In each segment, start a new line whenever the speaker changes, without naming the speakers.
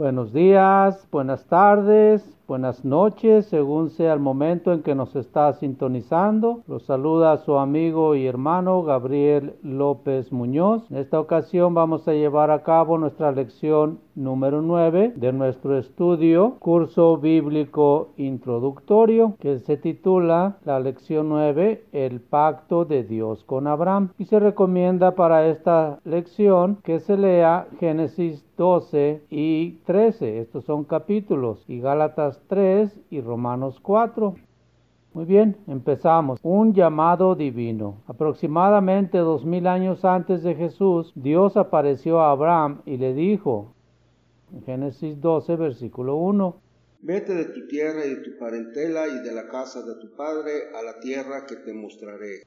Buenos días, buenas tardes, buenas noches, según sea el momento en que nos está sintonizando. Los saluda su amigo y hermano Gabriel López Muñoz. En esta ocasión vamos a llevar a cabo nuestra lección número 9 de nuestro estudio Curso Bíblico Introductorio que se titula la lección 9 El pacto de Dios con Abraham y se recomienda para esta lección que se lea Génesis 12 y 13. Estos son capítulos y Gálatas 3 y Romanos 4. Muy bien, empezamos. Un llamado divino. Aproximadamente dos mil años antes de Jesús, Dios apareció a Abraham y le dijo, Génesis 12, versículo 1,
Vete de tu tierra y de tu parentela y de la casa de tu padre a la tierra que te mostraré.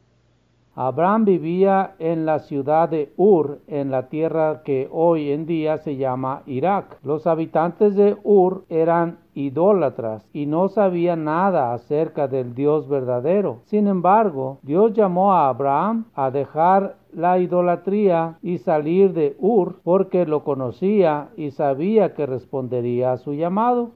Abraham vivía en la ciudad de Ur, en la tierra que hoy en día se llama Irak. Los habitantes de Ur eran idólatras y no sabían nada acerca del Dios verdadero. Sin embargo, Dios llamó a Abraham a dejar la idolatría y salir de Ur porque lo conocía y sabía que respondería a su llamado.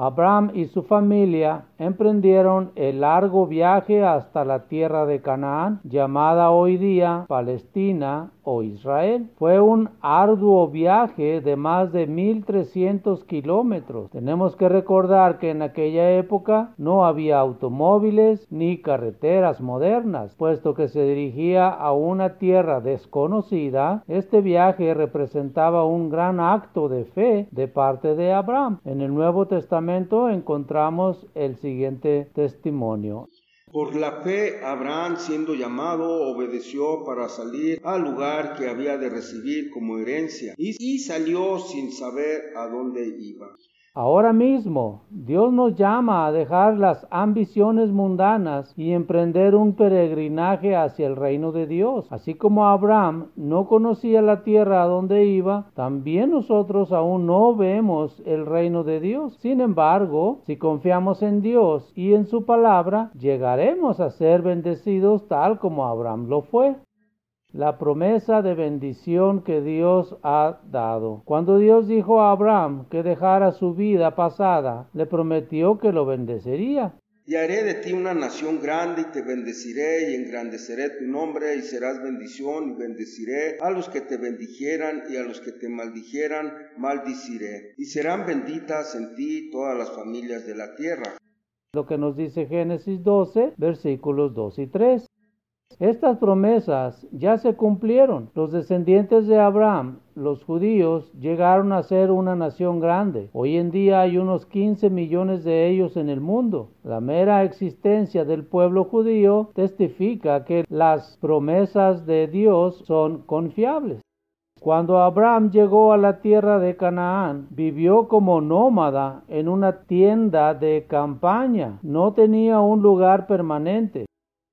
Abraham y su familia emprendieron el largo viaje hasta la tierra de Canaán, llamada hoy día Palestina o Israel. Fue un arduo viaje de más de 1300 kilómetros. Tenemos que recordar que en aquella época no había automóviles ni carreteras modernas, puesto que se dirigía a una tierra desconocida. Este viaje representaba un gran acto de fe de parte de Abraham. En el Nuevo Testamento encontramos el siguiente testimonio.
Por la fe, Abraham, siendo llamado, obedeció para salir al lugar que había de recibir como herencia y, salió sin saber a dónde iba.
Ahora mismo Dios nos llama a dejar las ambiciones mundanas y emprender un peregrinaje hacia el reino de Dios. Así como Abraham no conocía la tierra a donde iba, también nosotros aún no vemos el reino de Dios. Sin embargo, si confiamos en Dios y en su palabra, llegaremos a ser bendecidos tal como Abraham lo fue la promesa de bendición que Dios ha dado. Cuando Dios dijo a Abraham que dejara su vida pasada, le prometió que lo bendecería.
Y haré de ti una nación grande y te bendeciré y engrandeceré tu nombre y serás bendición y bendeciré a los que te bendijeran y a los que te maldijeran maldiciré. Y serán benditas en ti todas las familias de la tierra.
Lo que nos dice Génesis 12, versículos 2 y 3. Estas promesas ya se cumplieron. Los descendientes de Abraham, los judíos, llegaron a ser una nación grande. Hoy en día hay unos 15 millones de ellos en el mundo. La mera existencia del pueblo judío testifica que las promesas de Dios son confiables. Cuando Abraham llegó a la tierra de Canaán, vivió como nómada en una tienda de campaña. No tenía un lugar permanente.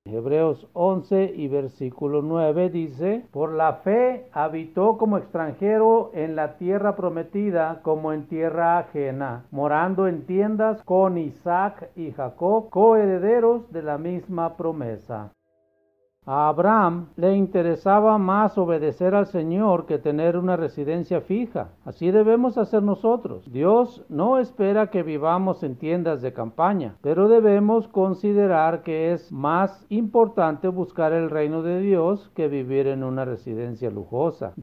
Hebreos 11 y versículo 9 dice, por la fe habitó como extranjero en la tierra prometida como en tierra ajena, morando en tiendas con Isaac y Jacob, coherederos de la misma promesa. A Abraham le interesaba más obedecer al Señor que tener una residencia fija. Así debemos hacer nosotros. Dios no espera que vivamos en tiendas de campaña, pero debemos considerar que es más importante buscar el reino de Dios que vivir en una residencia lujosa.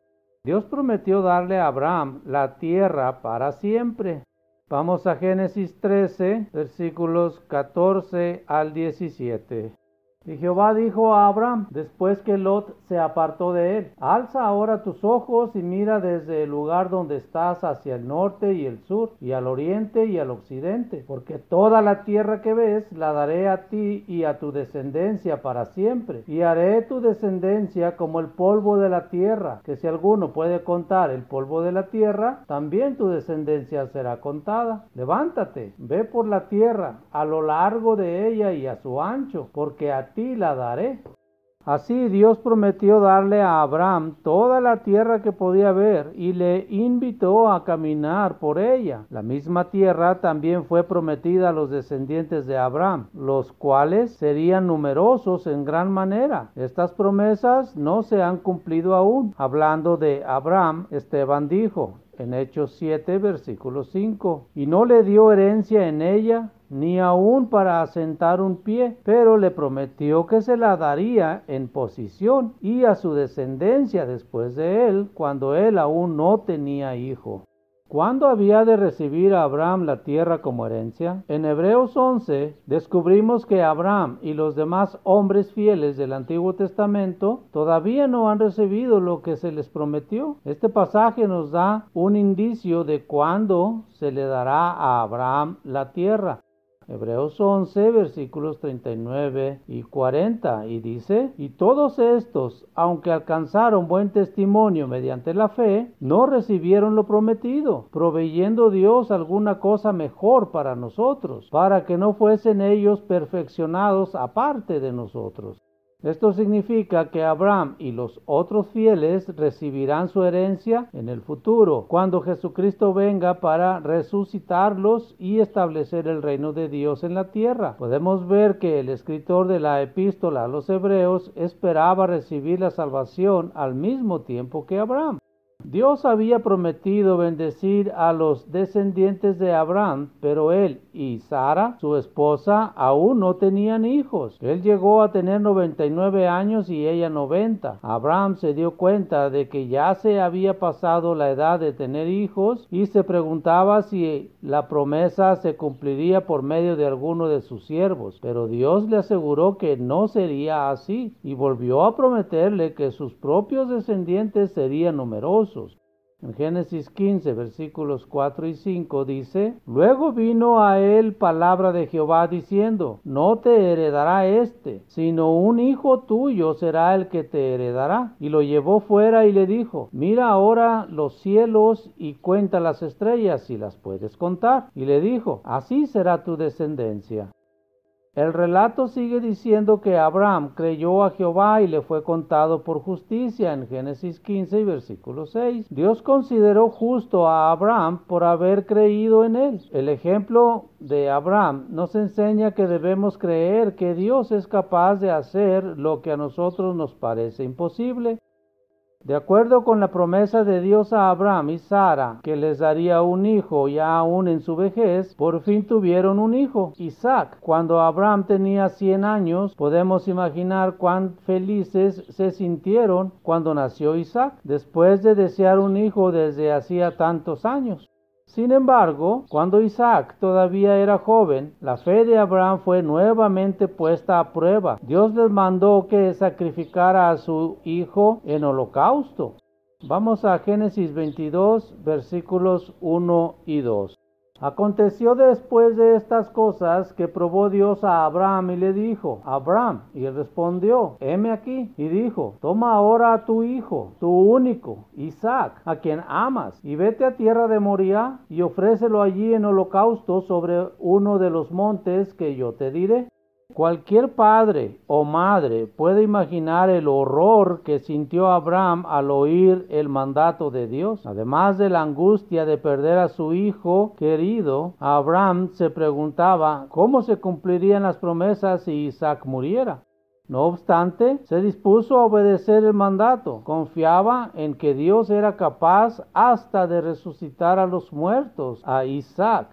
Dios prometió darle a Abraham la tierra para siempre. Vamos a Génesis 13, versículos 14 al 17. Y Jehová dijo a Abraham, después que Lot se apartó de él, alza ahora tus ojos y mira desde el lugar donde estás hacia el norte y el sur, y al oriente y al occidente, porque toda la tierra que ves la daré a ti y a tu descendencia para siempre, y haré tu descendencia como el polvo de la tierra, que si alguno puede contar el polvo de la tierra, también tu descendencia será contada. Levántate, ve por la tierra, a lo largo de ella y a su ancho, porque a la daré. Así Dios prometió darle a Abraham toda la tierra que podía ver y le invitó a caminar por ella. La misma tierra también fue prometida a los descendientes de Abraham, los cuales serían numerosos en gran manera. Estas promesas no se han cumplido aún. Hablando de Abraham, Esteban dijo, en Hechos 7, versículo 5. Y no le dio herencia en ella, ni aun para asentar un pie, pero le prometió que se la daría en posición y a su descendencia después de él, cuando él aún no tenía hijo. ¿Cuándo había de recibir a Abraham la tierra como herencia? En Hebreos 11 descubrimos que Abraham y los demás hombres fieles del Antiguo Testamento todavía no han recibido lo que se les prometió. Este pasaje nos da un indicio de cuándo se le dará a Abraham la tierra. Hebreos 11, versículos 39 y 40, y dice, y todos estos, aunque alcanzaron buen testimonio mediante la fe, no recibieron lo prometido, proveyendo Dios alguna cosa mejor para nosotros, para que no fuesen ellos perfeccionados aparte de nosotros. Esto significa que Abraham y los otros fieles recibirán su herencia en el futuro, cuando Jesucristo venga para resucitarlos y establecer el reino de Dios en la tierra. Podemos ver que el escritor de la epístola a los hebreos esperaba recibir la salvación al mismo tiempo que Abraham. Dios había prometido bendecir a los descendientes de Abraham, pero él y Sara, su esposa, aún no tenían hijos. Él llegó a tener 99 años y ella 90. Abraham se dio cuenta de que ya se había pasado la edad de tener hijos y se preguntaba si la promesa se cumpliría por medio de alguno de sus siervos. Pero Dios le aseguró que no sería así y volvió a prometerle que sus propios descendientes serían numerosos. En Génesis 15, versículos 4 y 5 dice, Luego vino a él palabra de Jehová diciendo, No te heredará este, sino un hijo tuyo será el que te heredará. Y lo llevó fuera y le dijo, Mira ahora los cielos y cuenta las estrellas si las puedes contar. Y le dijo, Así será tu descendencia. El relato sigue diciendo que Abraham creyó a Jehová y le fue contado por justicia en Génesis 15 versículo 6. Dios consideró justo a Abraham por haber creído en él. El ejemplo de Abraham nos enseña que debemos creer que Dios es capaz de hacer lo que a nosotros nos parece imposible. De acuerdo con la promesa de Dios a Abraham y Sara, que les daría un hijo ya aún en su vejez, por fin tuvieron un hijo, Isaac. Cuando Abraham tenía 100 años, podemos imaginar cuán felices se sintieron cuando nació Isaac, después de desear un hijo desde hacía tantos años. Sin embargo, cuando Isaac todavía era joven, la fe de Abraham fue nuevamente puesta a prueba. Dios les mandó que sacrificara a su hijo en holocausto. Vamos a Génesis 22, versículos 1 y 2. Aconteció después de estas cosas que probó Dios a Abraham y le dijo, Abraham, y él respondió, heme aquí, y dijo, toma ahora a tu hijo, tu único, Isaac, a quien amas, y vete a tierra de Moria y ofrécelo allí en holocausto sobre uno de los montes que yo te diré. Cualquier padre o madre puede imaginar el horror que sintió Abraham al oír el mandato de Dios. Además de la angustia de perder a su hijo querido, Abraham se preguntaba cómo se cumplirían las promesas si Isaac muriera. No obstante, se dispuso a obedecer el mandato. Confiaba en que Dios era capaz hasta de resucitar a los muertos, a Isaac.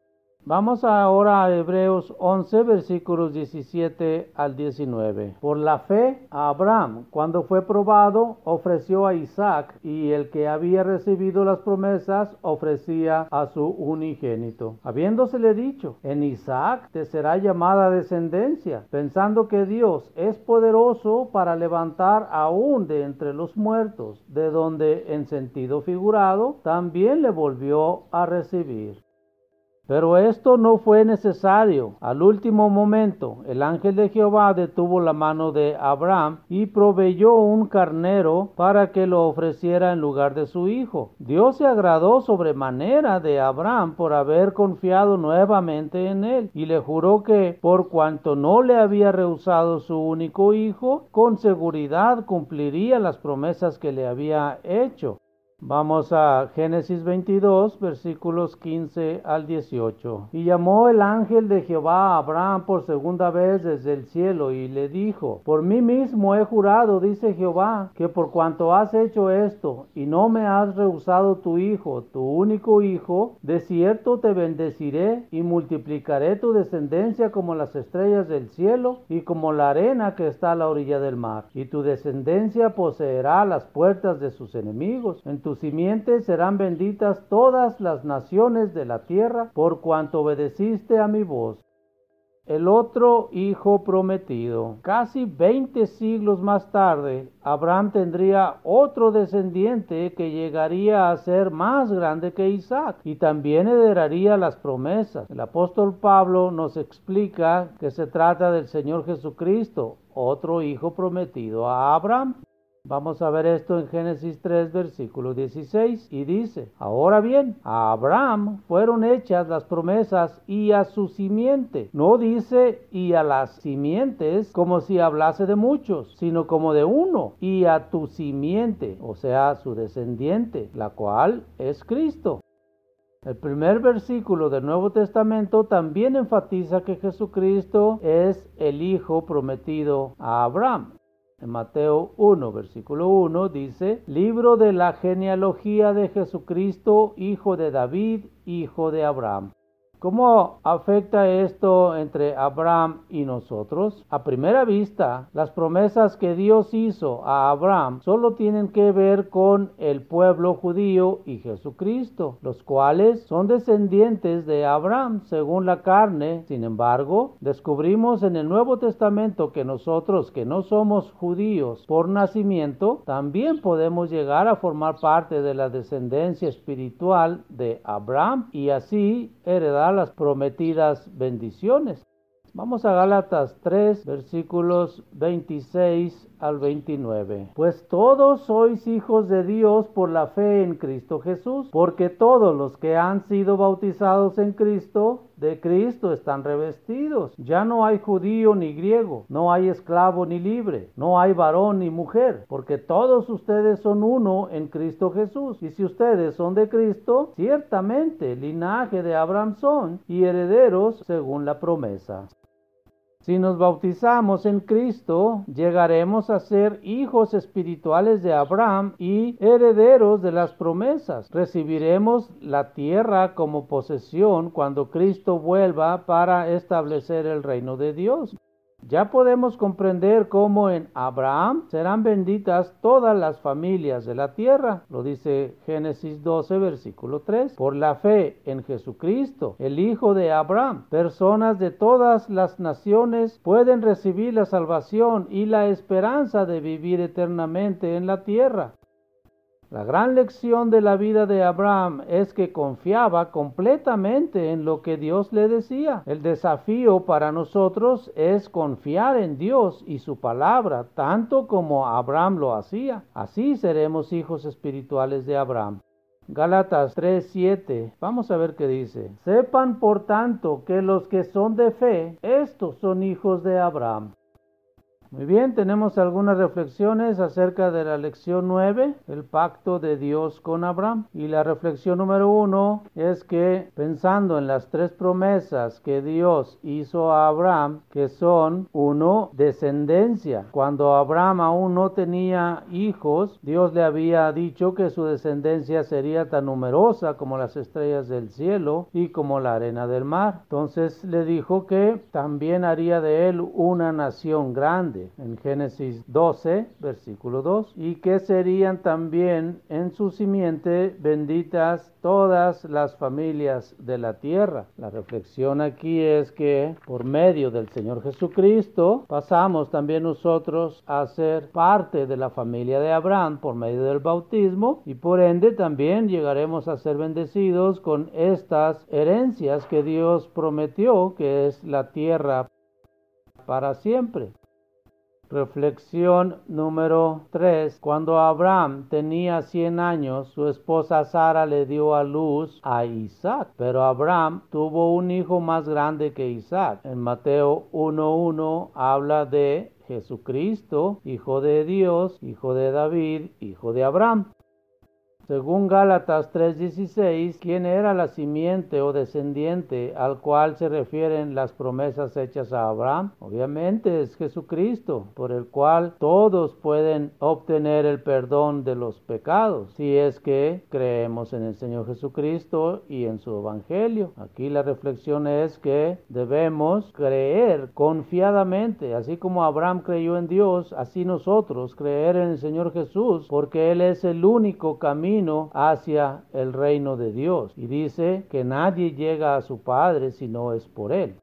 Vamos ahora a Hebreos 11 versículos 17 al 19. Por la fe, Abraham, cuando fue probado, ofreció a Isaac y el que había recibido las promesas ofrecía a su unigénito. Habiéndosele dicho, en Isaac te será llamada descendencia, pensando que Dios es poderoso para levantar aún de entre los muertos, de donde en sentido figurado también le volvió a recibir. Pero esto no fue necesario. Al último momento, el ángel de Jehová detuvo la mano de Abraham y proveyó un carnero para que lo ofreciera en lugar de su hijo. Dios se agradó sobremanera de Abraham por haber confiado nuevamente en él y le juró que por cuanto no le había rehusado su único hijo, con seguridad cumpliría las promesas que le había hecho. Vamos a Génesis 22, versículos 15 al 18. Y llamó el ángel de Jehová a Abraham por segunda vez desde el cielo y le dijo, por mí mismo he jurado, dice Jehová, que por cuanto has hecho esto y no me has rehusado tu hijo, tu único hijo, de cierto te bendeciré y multiplicaré tu descendencia como las estrellas del cielo y como la arena que está a la orilla del mar. Y tu descendencia poseerá las puertas de sus enemigos. En tu simiente serán benditas todas las naciones de la tierra, por cuanto obedeciste a mi voz. El otro hijo prometido. Casi 20 siglos más tarde, Abraham tendría otro descendiente que llegaría a ser más grande que Isaac y también heredaría las promesas. El apóstol Pablo nos explica que se trata del Señor Jesucristo, otro hijo prometido a Abraham. Vamos a ver esto en Génesis 3, versículo 16, y dice, ahora bien, a Abraham fueron hechas las promesas y a su simiente. No dice y a las simientes como si hablase de muchos, sino como de uno, y a tu simiente, o sea, su descendiente, la cual es Cristo. El primer versículo del Nuevo Testamento también enfatiza que Jesucristo es el Hijo prometido a Abraham. En Mateo 1, versículo 1 dice, libro de la genealogía de Jesucristo, hijo de David, hijo de Abraham. ¿Cómo afecta esto entre Abraham y nosotros? A primera vista, las promesas que Dios hizo a Abraham solo tienen que ver con el pueblo judío y Jesucristo, los cuales son descendientes de Abraham según la carne. Sin embargo, descubrimos en el Nuevo Testamento que nosotros que no somos judíos por nacimiento, también podemos llegar a formar parte de la descendencia espiritual de Abraham y así heredar las prometidas bendiciones. Vamos a Gálatas 3, versículos 26 al 29. Pues todos sois hijos de Dios por la fe en Cristo Jesús, porque todos los que han sido bautizados en Cristo, de Cristo están revestidos. Ya no hay judío ni griego, no hay esclavo ni libre, no hay varón ni mujer, porque todos ustedes son uno en Cristo Jesús. Y si ustedes son de Cristo, ciertamente linaje de Abraham son y herederos según la promesa. Si nos bautizamos en Cristo, llegaremos a ser hijos espirituales de Abraham y herederos de las promesas. Recibiremos la tierra como posesión cuando Cristo vuelva para establecer el reino de Dios. Ya podemos comprender cómo en Abraham serán benditas todas las familias de la tierra. Lo dice Génesis 12, versículo 3. Por la fe en Jesucristo, el Hijo de Abraham, personas de todas las naciones pueden recibir la salvación y la esperanza de vivir eternamente en la tierra. La gran lección de la vida de Abraham es que confiaba completamente en lo que Dios le decía. El desafío para nosotros es confiar en Dios y su palabra, tanto como Abraham lo hacía. Así seremos hijos espirituales de Abraham. Gálatas 3:7. Vamos a ver qué dice. Sepan por tanto que los que son de fe, estos son hijos de Abraham. Muy bien, tenemos algunas reflexiones acerca de la lección 9, el pacto de Dios con Abraham. Y la reflexión número uno es que pensando en las tres promesas que Dios hizo a Abraham, que son uno, descendencia. Cuando Abraham aún no tenía hijos, Dios le había dicho que su descendencia sería tan numerosa como las estrellas del cielo y como la arena del mar. Entonces le dijo que también haría de él una nación grande en Génesis 12, versículo 2, y que serían también en su simiente benditas todas las familias de la tierra. La reflexión aquí es que por medio del Señor Jesucristo pasamos también nosotros a ser parte de la familia de Abraham por medio del bautismo y por ende también llegaremos a ser bendecidos con estas herencias que Dios prometió, que es la tierra para siempre. Reflexión número 3. Cuando Abraham tenía 100 años, su esposa Sara le dio a luz a Isaac, pero Abraham tuvo un hijo más grande que Isaac. En Mateo 1.1 habla de Jesucristo, hijo de Dios, hijo de David, hijo de Abraham. Según Gálatas 3:16, ¿quién era la simiente o descendiente al cual se refieren las promesas hechas a Abraham? Obviamente es Jesucristo, por el cual todos pueden obtener el perdón de los pecados, si es que creemos en el Señor Jesucristo y en su Evangelio. Aquí la reflexión es que debemos creer confiadamente, así como Abraham creyó en Dios, así nosotros creer en el Señor Jesús, porque Él es el único camino hacia el reino de Dios. Y dice que nadie llega a su Padre si no es por Él.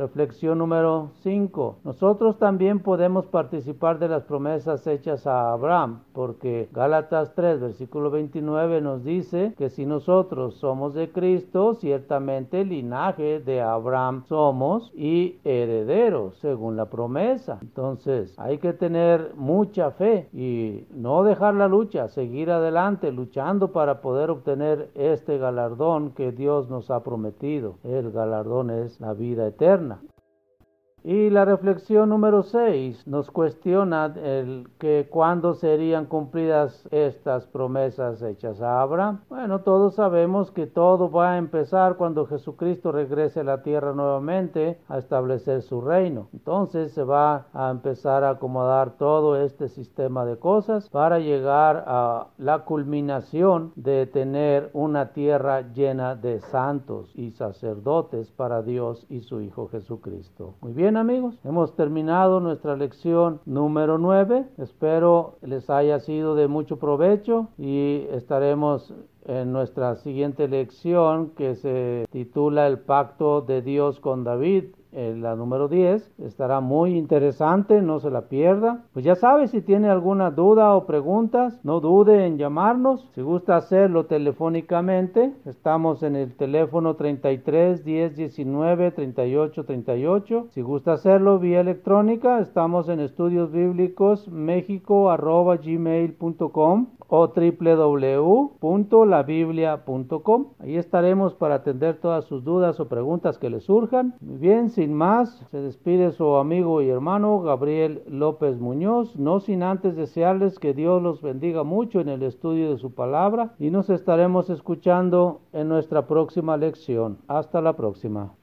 Reflexión número 5. Nosotros también podemos participar de las promesas hechas a Abraham, porque Gálatas 3, versículo 29 nos dice que si nosotros somos de Cristo, ciertamente linaje de Abraham somos y herederos, según la promesa. Entonces, hay que tener mucha fe y no dejar la lucha, seguir adelante luchando para poder obtener este galardón que Dios nos ha prometido. El galardón es la vida eterna. Y la reflexión número 6 nos cuestiona el que cuándo serían cumplidas estas promesas hechas a Abraham. Bueno, todos sabemos que todo va a empezar cuando Jesucristo regrese a la tierra nuevamente a establecer su reino. Entonces se va a empezar a acomodar todo este sistema de cosas para llegar a la culminación de tener una tierra llena de santos y sacerdotes para Dios y su Hijo Jesucristo. Muy bien amigos, hemos terminado nuestra lección número 9. Espero les haya sido de mucho provecho y estaremos en nuestra siguiente lección que se titula El pacto de Dios con David la número 10. Estará muy interesante, no se la pierda. Pues ya sabe, si tiene alguna duda o preguntas, no dude en llamarnos. Si gusta hacerlo telefónicamente, estamos en el teléfono 33 10 19 38 38. Si gusta hacerlo vía electrónica, estamos en estudios bíblicos o www.labiblia.com. Ahí estaremos para atender todas sus dudas o preguntas que le surjan. Muy bien, sin más, se despide su amigo y hermano Gabriel López Muñoz, no sin antes desearles que Dios los bendiga mucho en el estudio de su palabra y nos estaremos escuchando en nuestra próxima lección. Hasta la próxima.